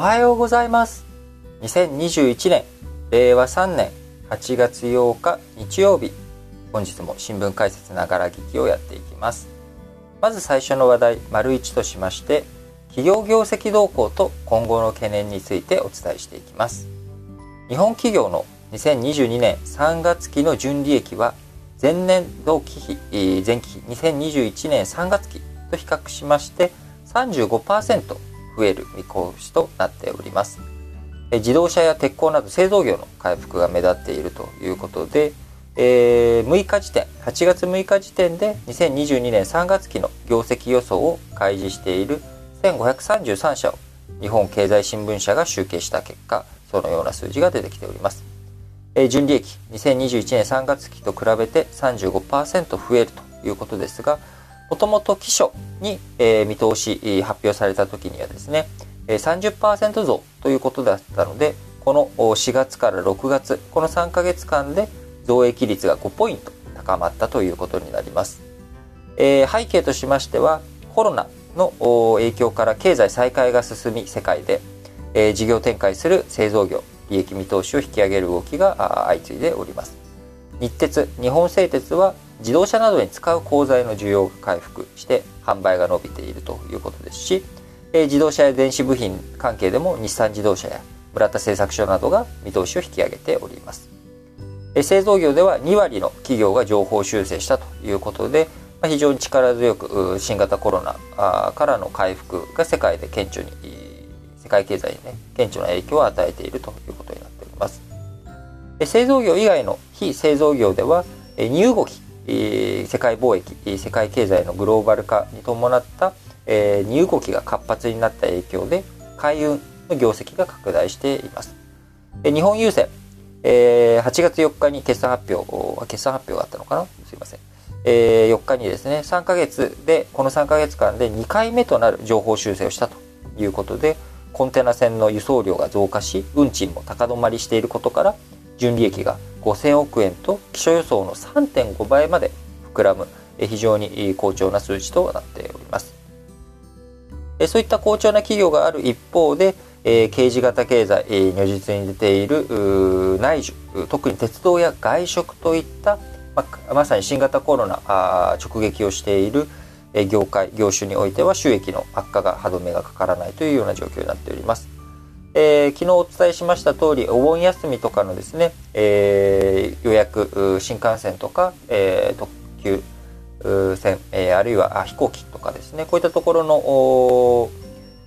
おはようございます。2021年令和3年8月8日日曜日。本日も新聞解説ながら聞きをやっていきます。まず最初の話題丸1としまして企業業績動向と今後の懸念についてお伝えしていきます。日本企業の2022年3月期の純利益は前年同期比前期比2021年3月期と比較しまして35%増える見通しとなっております。自動車や鉄鋼など製造業の回復が目立っているということで、えー、6日時点8月6日時点で2022年3月期の業績予想を開示している1533社を日本経済新聞社が集計した結果そのような数字が出てきております。え純利益2021年3月期と比べて35%増えるということですがもともと期初に、え見通し発表された時にはですね30%増ということだったのでこの4月から6月この3ヶ月間で増益率が5ポイント高まったということになります、え背景としましてはコロナの影響から経済再開が進み世界で、え事業展開する製造業利益見通しを引き上げる動きが相次いでおります。日鉄日本製鉄は自動車などに使う鋼材の需要が回復して販売が伸びているということですし自動車や電子部品関係でも日産自動車や村田製作所などが見通しを引き上げております。製造業では2割の企業が情報修正したということで非常に力強く新型コロナからの回復が世界で顕著に世界経済にね顕著な影響を与えているということになっております。製造業以外の非製造業では荷動き世界貿易世界経済のグローバル化に伴った荷動きが活発になった影響で海運の業績が拡大しています。日本郵船8月4日に決算発表決算発表があったのかな？すいません。4日にですね3ヶ月でこの3ヶ月間で2回目となる情報修正をしたということでコンテナ船の輸送量が増加し運賃も高止まりしていることから純利益が5000億円と基礎予想の3.5倍まで膨らむ非常に好調な数値となっておりますそういった好調な企業がある一方で刑事型経済如実に出ている内需特に鉄道や外食といったまさに新型コロナ直撃をしている業界業種においては収益の悪化が歯止めがかからないというような状況になっております。えー、昨日お伝えしました通りお盆休みとかのですね、えー、予約新幹線とか、えー、特急線、え、あるいは飛行機とかですねこういったところの、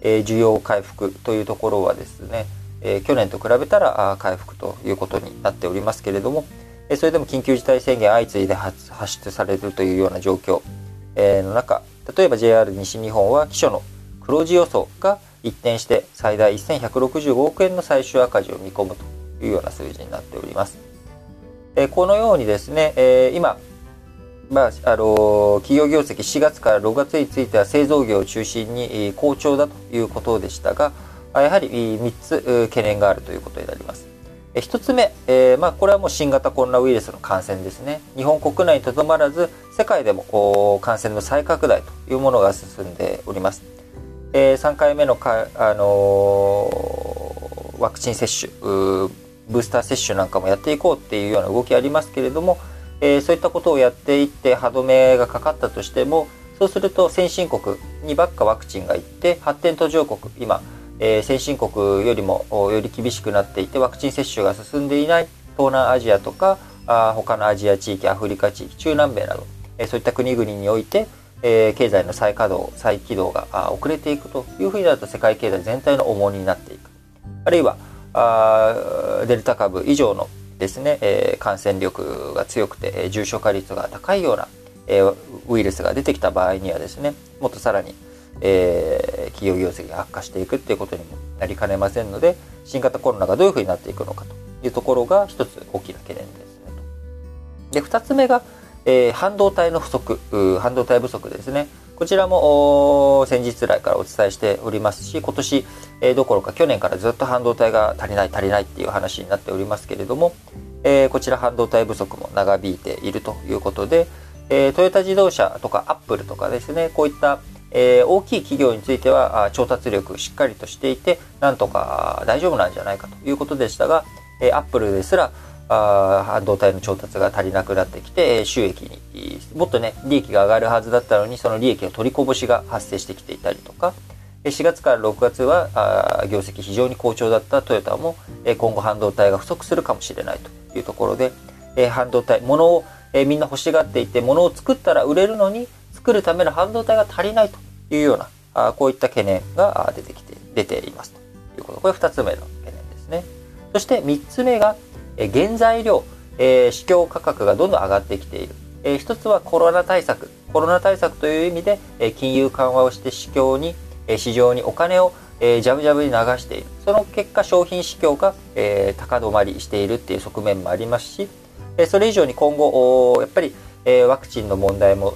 えー、需要回復というところはですね、えー、去年と比べたら回復ということになっておりますけれども、えー、それでも緊急事態宣言相次いで発出されるというような状況、えー、の中例えば JR 西日本は基礎の黒字予想が一転して最大1165億円の最終赤字を見込むというような数字になっております。えこのようにですね、え今、まあ、あの企業業績4月から6月については製造業を中心に好調だということでしたが、やはり3つ懸念があるということになります。1つ目、えー、まあ、これはもう新型コロナウイルスの感染ですね。日本国内にとどまらず、世界でも感染の再拡大というものが進んでおります。えー、3回目のか、あのー、ワクチン接種ブースター接種なんかもやっていこうっていうような動きありますけれども、えー、そういったことをやっていって歯止めがかかったとしてもそうすると先進国にばっかワクチンがいって発展途上国今、え、先進国よりもより厳しくなっていてワクチン接種が進んでいない東南アジアとかあ他のアジア地域アフリカ地域中南米など、え、そういった国々においてえー、経済の再稼働再起動が遅れていくというふうになると世界経済全体の重荷になっていく。あるいはあデルタ株以上のですね、えー、感染力が強くて、えー、重症化率が高いような、えー、ウイルスが出てきた場合にはですねもっとさらに、えー、企業業績が悪化していくっていうことにもなりかねませんので新型コロナがどういうふうになっていくのかというところが一つ大きな懸念ですねで2つ目がえー、半導体の不足半導体不足ですね。こちらも先日来からお伝えしておりますし今年、えー、どころか去年からずっと半導体が足りない足りないっていう話になっておりますけれども、えー、こちら半導体不足も長引いているということで、えー、トヨタ自動車とかアップルとかですねこういったえー、大きい企業については調達力しっかりとしていてなんとか大丈夫なんじゃないかということでしたが、えー、アップルですらあ半導体の調達が足りなくなってきて収益にもっとね利益が上がるはずだったのにその利益の取りこぼしが発生してきていたりとか4月から6月はあ業績非常に好調だったトヨタも今後半導体が不足するかもしれないというところで半導体物をみんな欲しがっていて物を作ったら売れるのに作るための半導体が足りないというようなあこういった懸念が出てきて出ていますということ。これ2つ目の懸念ですね。そして3つ目がえ原材料、えー、市況価格がどんどん上がってきている、えー、一つはコロナ対策。コロナ対策という意味で、えー、金融緩和をして市況に、えー、市場にお金を、えー、ジャブジャブに流している。その結果商品市況が、えー、高止まりしているっていう側面もありますし、えー、それ以上に今後やっぱり、えー、ワクチンの問題も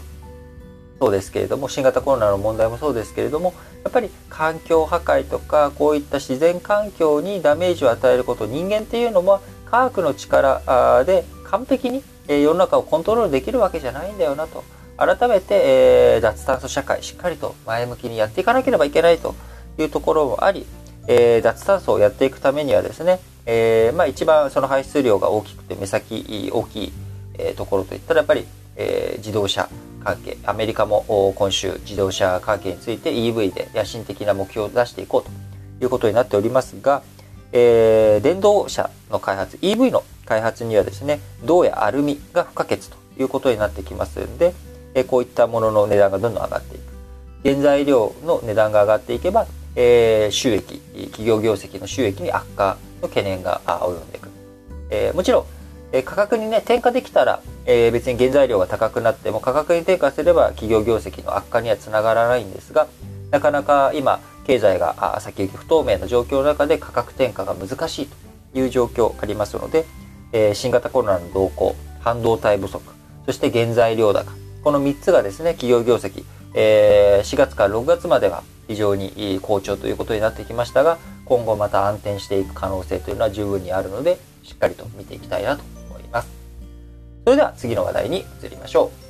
そうですけれども新型コロナの問題もそうですけれどもやっぱり環境破壊とかこういった自然環境にダメージを与えること人間っていうのも科学の力で完璧に世の中をコントロールできるわけじゃないんだよなと。改めて、え脱炭素社会しっかりと前向きにやっていかなければいけないというところもあり、え脱炭素をやっていくためにはですね、えー、まあ、一番その排出量が大きくて目先大きい、えところといったらやっぱり、え自動車。関係アメリカも今週自動車関係について EV で野心的な目標を出していこうということになっておりますが、えー、電動車の開発 EV の開発にはですね銅やアルミが不可欠ということになってきますんで、えー、こういったものの値段がどんどん上がっていく。原材料の値段が上がっていけば、えー、収益企業業績の収益に悪化の懸念が及んでいく、え、もちろん、え、価格にね転嫁できたら、えー、別に原材料が高くなっても価格に転嫁すれば企業業績の悪化にはつながらないんですがなかなか今経済が先行き不透明な状況の中で価格転嫁が難しいという状況ありますので、え新型コロナの動向半導体不足そして原材料高この3つがですね企業業績、え4月から6月までは非常に好調ということになってきましたが今後また安定していく可能性というのは十分にあるのでしっかりと見ていきたいなとります。それでは次の話題に移りましょう。